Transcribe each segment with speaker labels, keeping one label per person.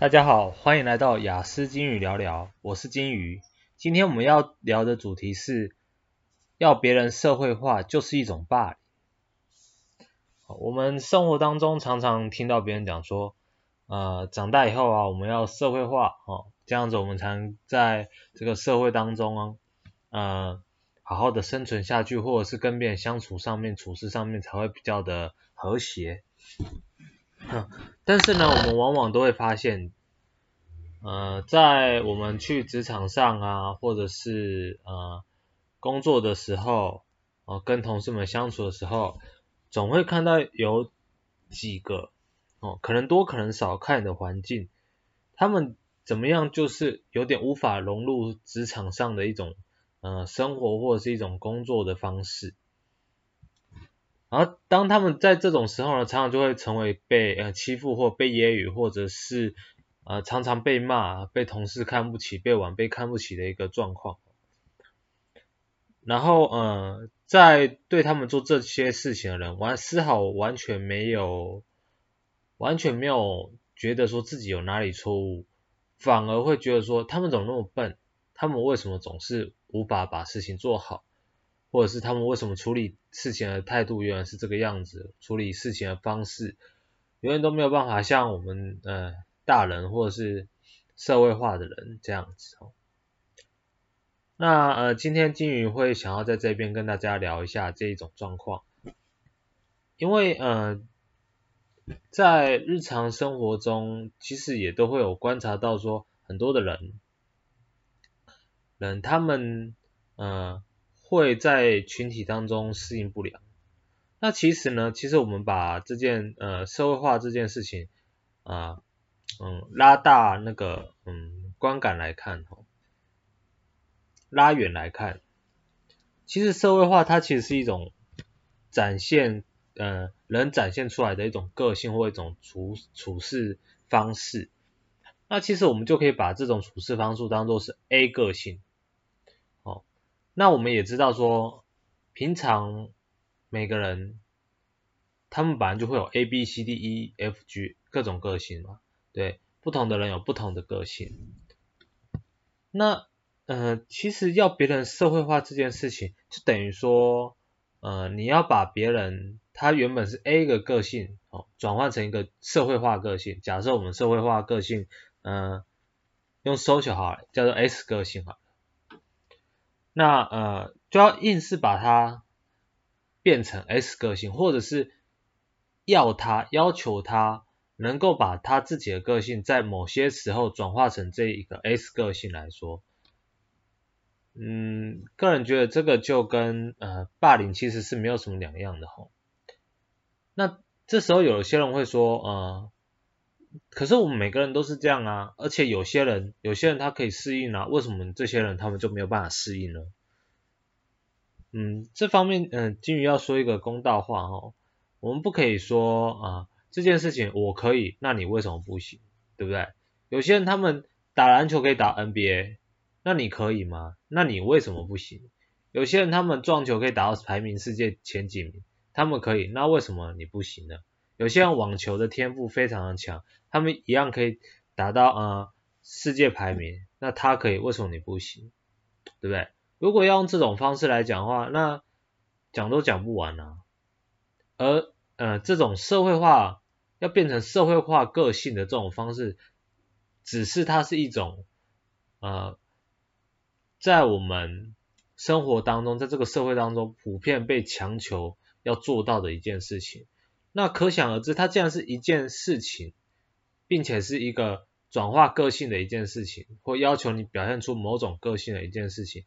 Speaker 1: 大家好，欢迎来到雅思金鱼聊聊，我是金鱼。今天我们要聊的主题是，要别人社会化就是一种霸凌。我们生活当中常常听到别人讲说，呃，长大以后啊，我们要社会化，哦，这样子我们才能在这个社会当中啊，呃，好好的生存下去，或者是跟别人相处上面、处事上面才会比较的和谐。但是呢，我们往往都会发现，呃，在我们去职场上啊，或者是呃工作的时候，呃，跟同事们相处的时候，总会看到有几个，哦，可能多可能少看的环境，他们怎么样，就是有点无法融入职场上的一种呃生活或者是一种工作的方式。然后当他们在这种时候呢，常常就会成为被呃欺负或被揶揄，或者是呃常常被骂、被同事看不起、被晚辈看不起的一个状况。然后呃，在对他们做这些事情的人，完丝毫完全没有完全没有觉得说自己有哪里错误，反而会觉得说他们怎么那么笨，他们为什么总是无法把事情做好。或者是他们为什么处理事情的态度原来是这个样子，处理事情的方式永远都没有办法像我们呃大人或者是社会化的人这样子哦。那呃今天金鱼会想要在这边跟大家聊一下这一种状况，因为呃在日常生活中其实也都会有观察到说很多的人，人他们呃。会在群体当中适应不良。那其实呢，其实我们把这件呃社会化这件事情啊、嗯拉大那个嗯观感来看哈，拉远来看，其实社会化它其实是一种展现呃人展现出来的一种个性或一种处处事方式。那其实我们就可以把这种处事方式当做是 A 个性。那我们也知道说，平常每个人他们本来就会有 A B C D E F G 各种个性嘛，对，不同的人有不同的个性。那呃，其实要别人社会化这件事情，就等于说，呃，你要把别人他原本是 A 个个性哦，转换成一个社会化个性。假设我们社会化个性，嗯、呃，用 social 好了，叫做 S 个性好。那呃，就要硬是把它变成 S 个性，或者是要他要求他能够把他自己的个性在某些时候转化成这一个 S 个性来说，嗯，个人觉得这个就跟呃霸凌其实是没有什么两样的吼。那这时候有些人会说，呃。可是我们每个人都是这样啊，而且有些人，有些人他可以适应啊，为什么这些人他们就没有办法适应呢？嗯，这方面，嗯，金鱼要说一个公道话哦，我们不可以说啊，这件事情我可以，那你为什么不行？对不对？有些人他们打篮球可以打 NBA，那你可以吗？那你为什么不行？有些人他们撞球可以打到排名世界前几名，他们可以，那为什么你不行呢？有些人网球的天赋非常的强，他们一样可以达到呃世界排名，那他可以，为什么你不行？对不对？如果要用这种方式来讲的话，那讲都讲不完啊。而呃这种社会化要变成社会化个性的这种方式，只是它是一种呃在我们生活当中，在这个社会当中普遍被强求要做到的一件事情。那可想而知，它既然是一件事情，并且是一个转化个性的一件事情，或要求你表现出某种个性的一件事情，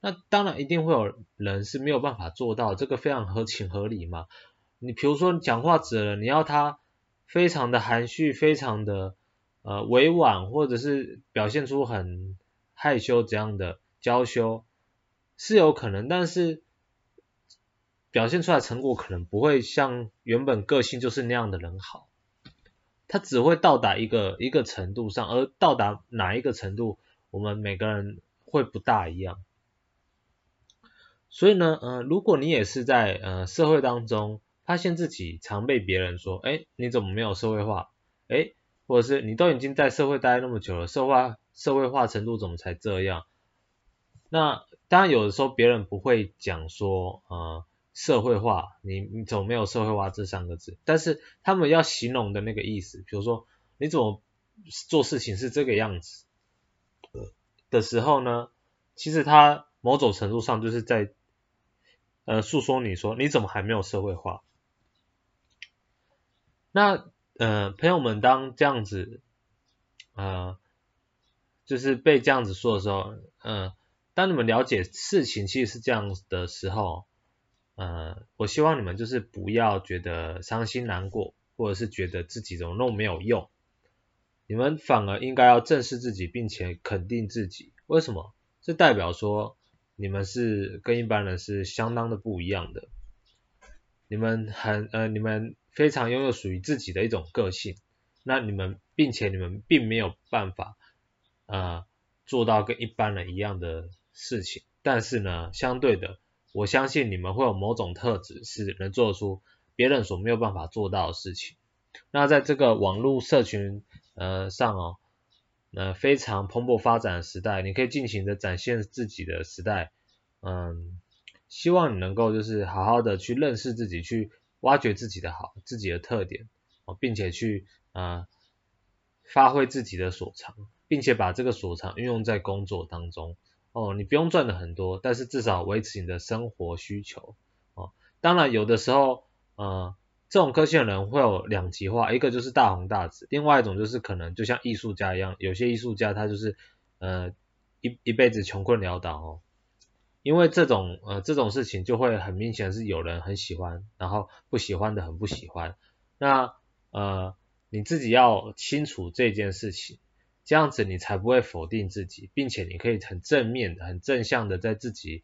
Speaker 1: 那当然一定会有人是没有办法做到，这个非常合情合理嘛。你比如说你讲话直了，你要他非常的含蓄，非常的呃委婉，或者是表现出很害羞这样的娇羞，是有可能，但是。表现出来成果可能不会像原本个性就是那样的人好，他只会到达一个一个程度上，而到达哪一个程度，我们每个人会不大一样。所以呢，呃，如果你也是在呃社会当中发现自己常被别人说，哎，你怎么没有社会化？哎，或者是你都已经在社会待那么久了，社会化社会化程度怎么才这样？那当然有的时候别人不会讲说，呃，社会化，你你怎么没有社会化这三个字？但是他们要形容的那个意思，比如说你怎么做事情是这个样子的时候呢，其实他某种程度上就是在呃诉说你说你怎么还没有社会化？那呃朋友们当这样子呃就是被这样子说的时候，嗯、呃，当你们了解事情其实是这样的时候，呃，我希望你们就是不要觉得伤心难过，或者是觉得自己怎么弄没有用。你们反而应该要正视自己，并且肯定自己。为什么？这代表说你们是跟一般人是相当的不一样的。你们很呃，你们非常拥有属于自己的一种个性。那你们，并且你们并没有办法呃做到跟一般人一样的事情。但是呢，相对的，我相信你们会有某种特质，是能做出别人所没有办法做到的事情。那在这个网络社群呃上哦，呃非常蓬勃发展的时代，你可以尽情的展现自己的时代，嗯，希望你能够就是好好的去认识自己，去挖掘自己的好，自己的特点哦，并且去呃发挥自己的所长，并且把这个所长运用在工作当中哦，你不用赚的很多，但是至少维持你的生活需求哦，当然有的时候呃。这种个性的人会有两极化，一个就是大红大紫，另外一种就是可能就像艺术家一样，有些艺术家他就是呃一一辈子穷困潦倒哦，因为这种呃这种事情就会很明显是有人很喜欢，然后不喜欢的很不喜欢，那呃你自己要清楚这件事情，这样子你才不会否定自己，并且你可以很正面、很正向的在自己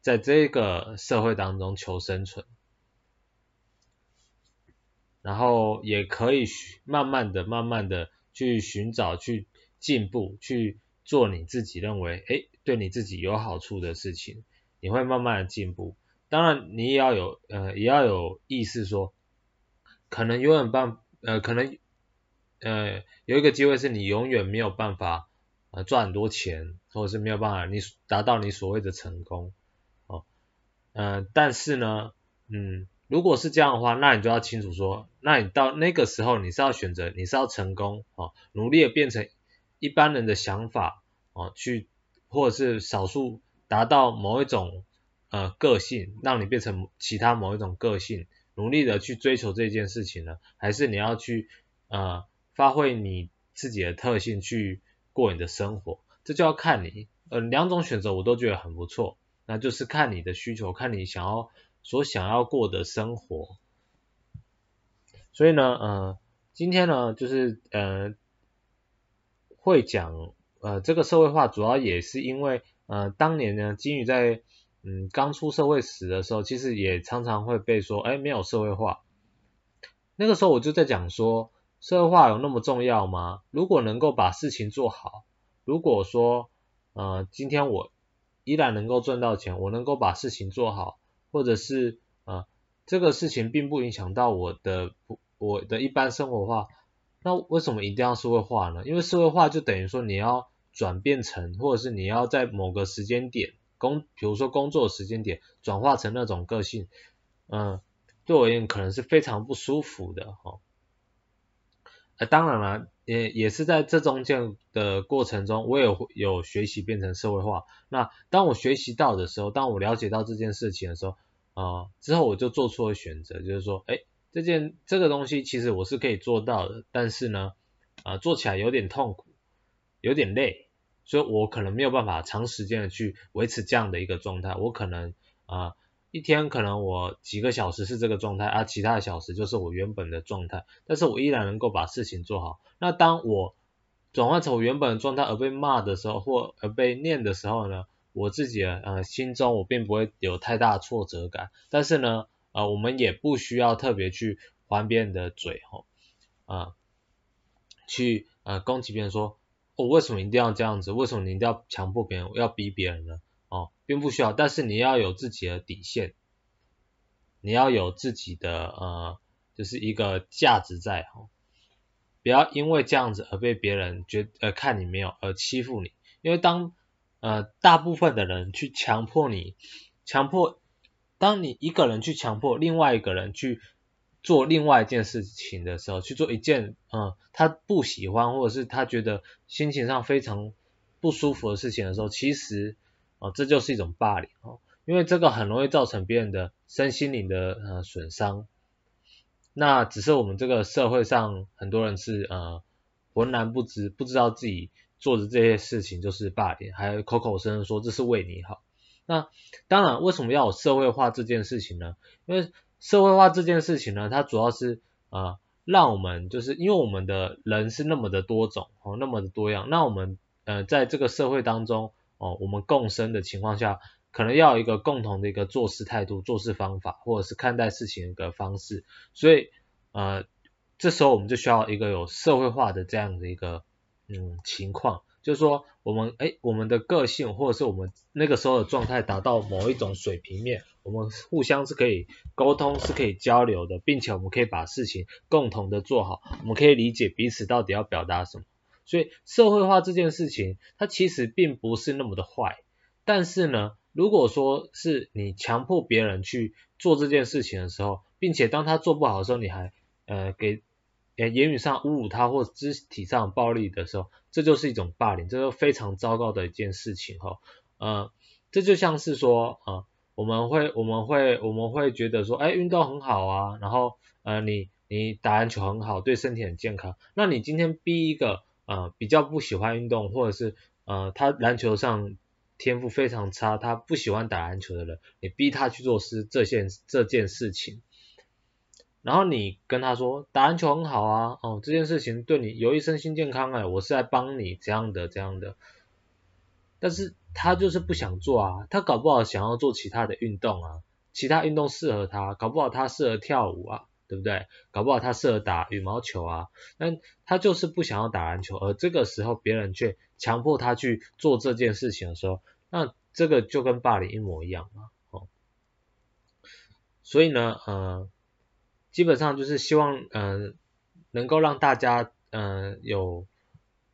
Speaker 1: 在这个社会当中求生存。然后也可以慢慢的、慢慢的去寻找、去进步、去做你自己认为诶对你自己有好处的事情，你会慢慢的进步。当然，你也要有呃也要有意识说，可能永远办呃可能呃有一个机会是你永远没有办法呃赚很多钱，或者是没有办法你达到你所谓的成功哦，呃但是呢，嗯。如果是这样的话，那你就要清楚说，那你到那个时候你是要选择，你是要成功哦，努力的变成一般人的想法哦，去或者是少数达到某一种呃个性，让你变成其他某一种个性，努力的去追求这件事情呢？还是你要去呃发挥你自己的特性去过你的生活？这就要看你，呃，两种选择我都觉得很不错，那就是看你的需求，看你想要。所想要过的生活，所以呢，呃，今天呢，就是呃，会讲呃这个社会化，主要也是因为呃当年呢，金鱼在嗯刚出社会时的时候，其实也常常会被说，哎，没有社会化。那个时候我就在讲说，社会化有那么重要吗？如果能够把事情做好，如果说呃今天我依然能够赚到钱，我能够把事情做好。或者是呃，这个事情并不影响到我的我的一般生活化，那为什么一定要社会化呢？因为社会化就等于说你要转变成，或者是你要在某个时间点工，比如说工作时间点转化成那种个性，嗯，对我而言可能是非常不舒服的哈。呃，当然了，也也是在这中间的过程中，我也有有学习变成社会化。那当我学习到的时候，当我了解到这件事情的时候，啊、呃，之后我就做出了选择，就是说，哎，这件这个东西其实我是可以做到的，但是呢，啊、做起来有点痛苦，有点累，所以我可能没有办法长时间的去维持这样的一个状态，我可能啊。一天可能我几个小时是这个状态，而其他的小时就是我原本的状态，但是我依然能够把事情做好。那当我转换成我原本的状态而被骂的时候，或而被念的时候呢，我自己呃心中我并不会有太大挫折感。但是呢，呃我们也不需要特别去还别人的嘴吼，啊、去呃攻击别人说，我、为什么一定要这样子？为什么你一定要强迫别人，要逼别人呢？并不需要，但是你要有自己的底线，你要有自己的呃，就是一个价值在哈。不要因为这样子而被别人觉呃看你没有而欺负你，因为当呃大部分的人去强迫你，强迫当你一个人去强迫另外一个人去做另外一件事情的时候，去做一件嗯、他不喜欢或者是他觉得心情上非常不舒服的事情的时候，其实哦、这就是一种霸凌哦，因为这个很容易造成别人的身心灵的呃损伤。那只是我们这个社会上很多人是呃浑然不知，不知道自己做的这些事情就是霸凌，还口口声声说这是为你好。那当然，为什么要有社会化这件事情呢？因为社会化这件事情呢，它主要是呃让我们就是因为我们的人是那么的多种哦，那么的多样，那我们呃在这个社会当中哦，我们共生的情况下。可能要有一个共同的一个做事态度、做事方法，或者是看待事情的一个方式，所以呃，这时候我们就需要一个有社会化的这样的一个嗯情况，就是说我们诶我们的个性或者是我们那个时候的状态达到某一种水平面，我们互相是可以沟通、是可以交流的，并且我们可以把事情共同的做好，我们可以理解彼此到底要表达什么，所以社会化这件事情它其实并不是那么的坏，但是呢。如果说是你强迫别人去做这件事情的时候，并且当他做不好的时候，你还呃给呃言语上侮辱他或肢体上暴力的时候，这就是一种霸凌，这是非常糟糕的一件事情哈。呃，这就像是说呃我们会我们会我们会觉得说，哎，运动很好啊，然后呃你你打篮球很好，对身体很健康，那你今天逼一个呃比较不喜欢运动或者是呃他篮球上天赋非常差，他不喜欢打篮球的人，你逼他去做事这件这件事情，然后你跟他说打篮球很好啊，哦这件事情对你有益身心健康哎，我是在帮你这样的这样的，但是他就是不想做啊，他搞不好想要做其他的运动啊，其他运动适合他，搞不好他适合跳舞啊，对不对？搞不好他适合打羽毛球啊，但他就是不想要打篮球，而这个时候别人却强迫他去做这件事情的时候。那这个就跟霸凌一模一样嘛，哦，所以呢，呃，基本上就是希望，嗯、能够让大家，嗯、有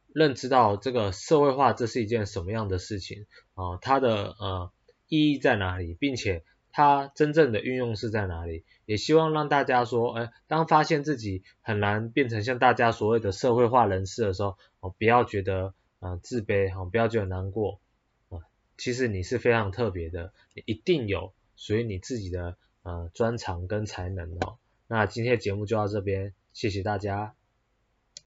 Speaker 1: 认知到这个社会化这是一件什么样的事情，啊、它的呃意义在哪里，并且它真正的运用是在哪里，也希望让大家说，哎，当发现自己很难变成像大家所谓的社会化人士的时候，哦，不要觉得，呃，自卑，哈、不要觉得难过啊。其实你是非常特别的，你一定有属于你自己的呃专长跟才能哦。那今天的节目就到这边，谢谢大家。